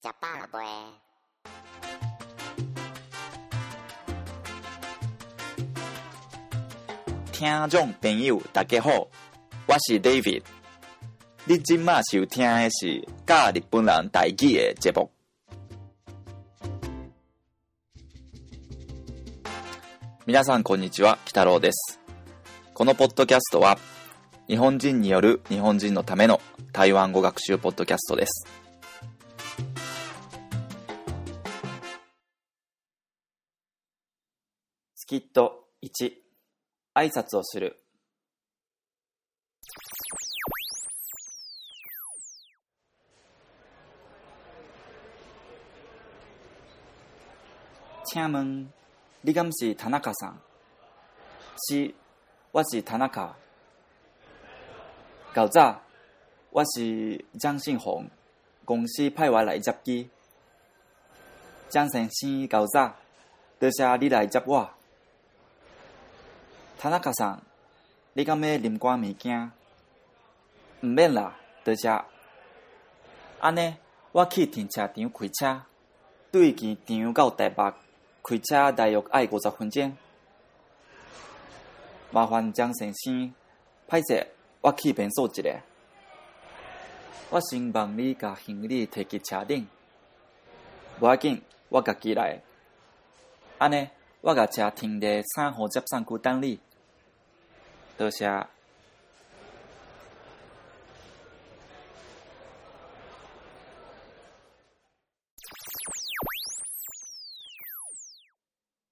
ジャパンラボへ听众朋友，大家好，我是 David。你今麦收听的是教日本人台语的节目。皆さんこんにちは、北郎です。このポッドキャストは、日本人による日本人のための台湾語学習ポッドキャストです。スキット1挨拶をする请問你敢是田中さん是我是田中舊早我是張信宏公司派我來接機張先生舊早多謝你來接我 田中さん，你敢要啉寡物件？毋免啦，多謝。安尼，我去停車場開車，對機場到台北开车大约爱五十分钟。麻烦张先生，歹勢，我去便所一下。我先帮你甲行李摕去車頂，無要紧，我家己来。安尼，我甲车停佇三号接送区等你。多謝。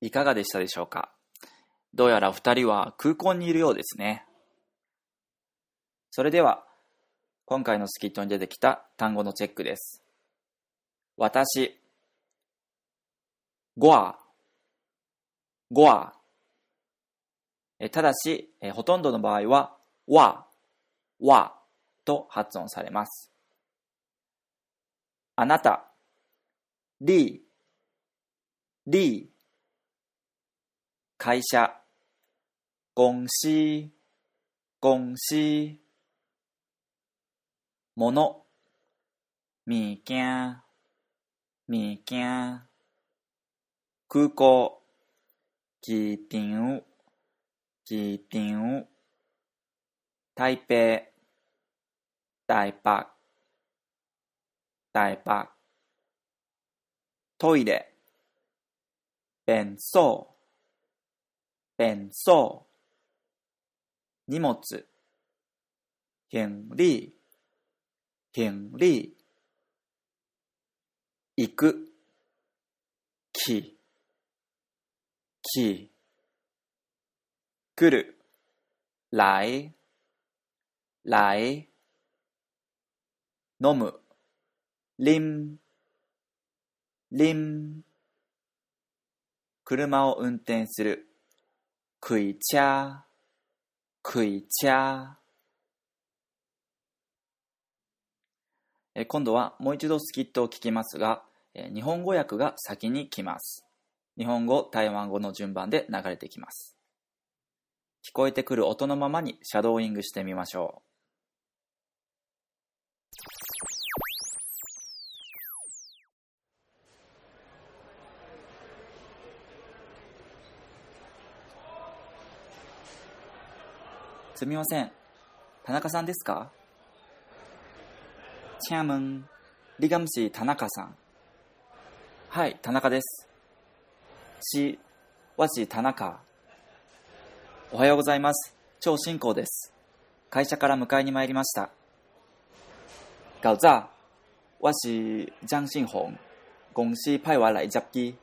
いかがでしたでしょうか？どうやら二人は空港にいるようですね。それでは、今回のスキットに出てきた単語のチェックです。私、ゴア、ゴア、ただし、ほとんどの場合は、わ、わと発音されます。あなた、り、り、会社、公司、公司、もの、みきゃ、みきゃ、空港、機場、機場、台北、台北、台北、トイレ、便所、便所、荷物、行李、行李、行く、来、来、来る、来、来、飲む、飲、飲、車を運転する、開車、開車。えー今度はもう一度スキットを聞きますが、日本語訳が先に来ます。日本語、台湾語の順番で流れてきます。聞こえてくる音のままにシャドーイングしてみましょう。すみません。田中さんですか？请問、你敢是田中さんはい、田中です。し、わし田中。おはようございます。超進行です。会社から迎えに参りました。ガウザワシ、ジャンシンホン、ゴンシーパイワライジャッキー。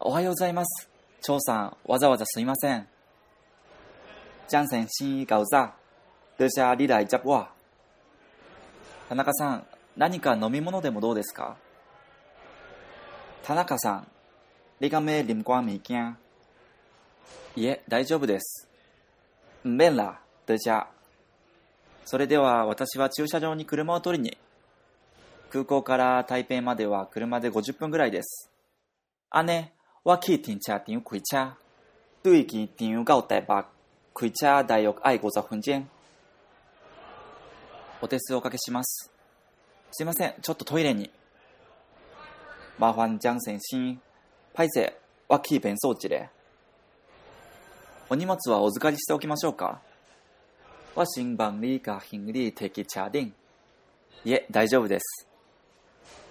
おはようございます。超さん、わざわざすいません。ジャンセン、シンイガウザル、シャーリライジャッワ。田中さん、何か飲み物でもどうですか？田中さん、リガメリムコアミキャン。いえ、大丈夫です。ん免ら、多謝。それでは私は駐車場に車を取りに。空港から台北までは車で50分ぐらいです。安尼，我去停車場開車，對機場到台北開車大約愛50分鐘。お手数おかけします。すいません、ちょっとトイレに。麻煩江先生、パイセ、我去便所一下。お荷物はお預かりしておきましょうか我先帮你甲行李摕去車頂。いえ、大丈夫です。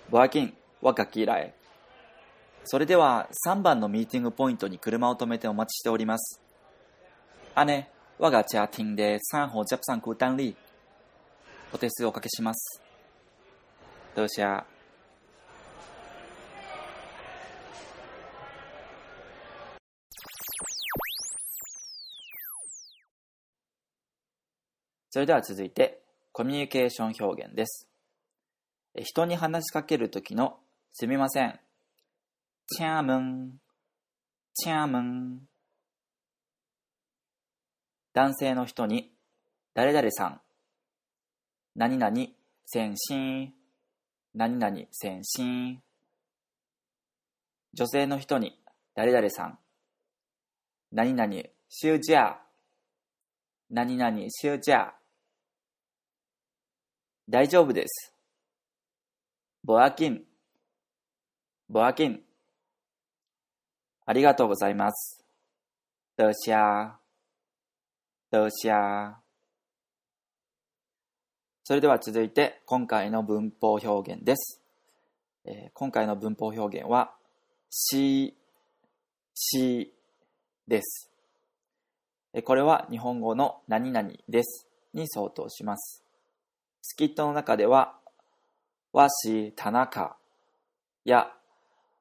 ボアキン、我がき来。それでは3番のミーティングポイントに車を止めてお待ちしております。姉、我が家庭で3号接上空等你。お手数おかけします。多謝。それでは続いて、コミュニケーション表現です。人に話しかけるときの、すみません。チャームン、チャームン。男性の人に、誰々さん。何々、先進。何々、先進。女性の人に、誰々さん。何々、休假。何々、休假。大丈夫です。ボアキン。ボアキン。ありがとうございます。多謝。多謝。それでは続いて今回の文法表現です。えー今回の文法表現は、し、しです。これは日本語の何々ですに相当します。スキットの中では、わし、田中や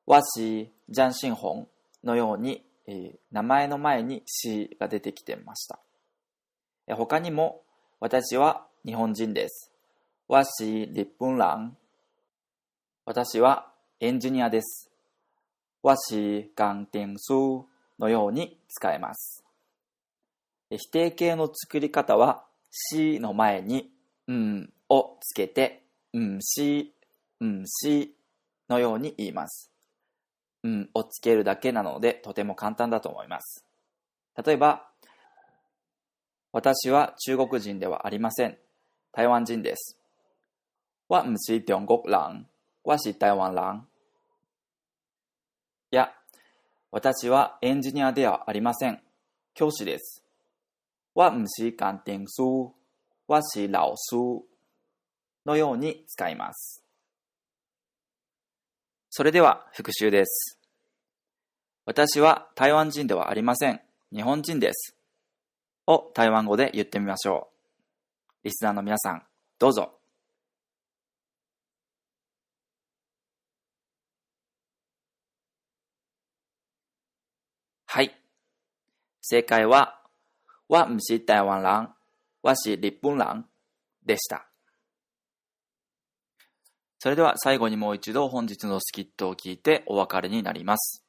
わし、ジャンシンホンのように、えー名前の前にしが出てきてました。え他にも、私は日本人です。わし、日本人。私はエンジニアです。わし、ガテンスのように使えます。否定形の作り方は、しの前に、うんをつけて、うんし、うんしのように言います。うんをつけるだけなので、とても簡単だと思います。例えば、私は中国人ではありません。台湾人です。我唔是中国人。我是台湾人。いや、私はエンジニアではありません。教師です。我唔是鑑定書。我是老師。のように使います。それでは復習です。私は台湾人ではありません。日本人です。を台湾語で言ってみましょう。リスナーの皆さん、どうぞ。はい。正解は、我唔是台湾人、我是日本人でした。それでは最後にもう一度本日のスキットを聞いてお別れになります。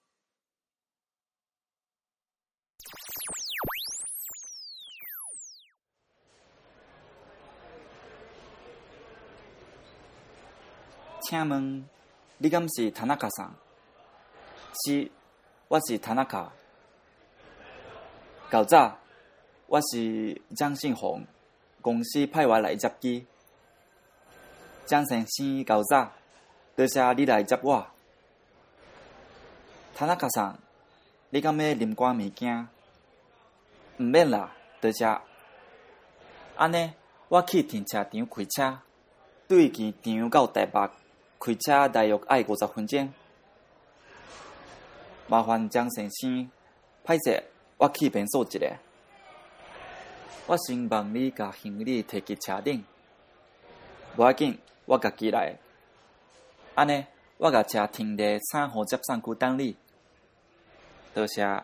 請問、你敢是田中さん是、我是田中。舊早，我是張信宏，公司派我來接機。張先生舊早，多謝你來接我。田中さん，你敢要啉寡物件？毋免啦，多謝。安尼，我去停車場開車，對機場到台北。開車大約愛五十分鐘。麻煩張先生，歹勢，我去便所一下。我先幫你甲行李摕去車頂。無要緊，我家己來。安尼，我甲車停佇三號接送區等你。多謝。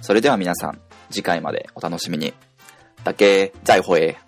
それでは皆さん、次回までお楽しみに。 だけ、再会。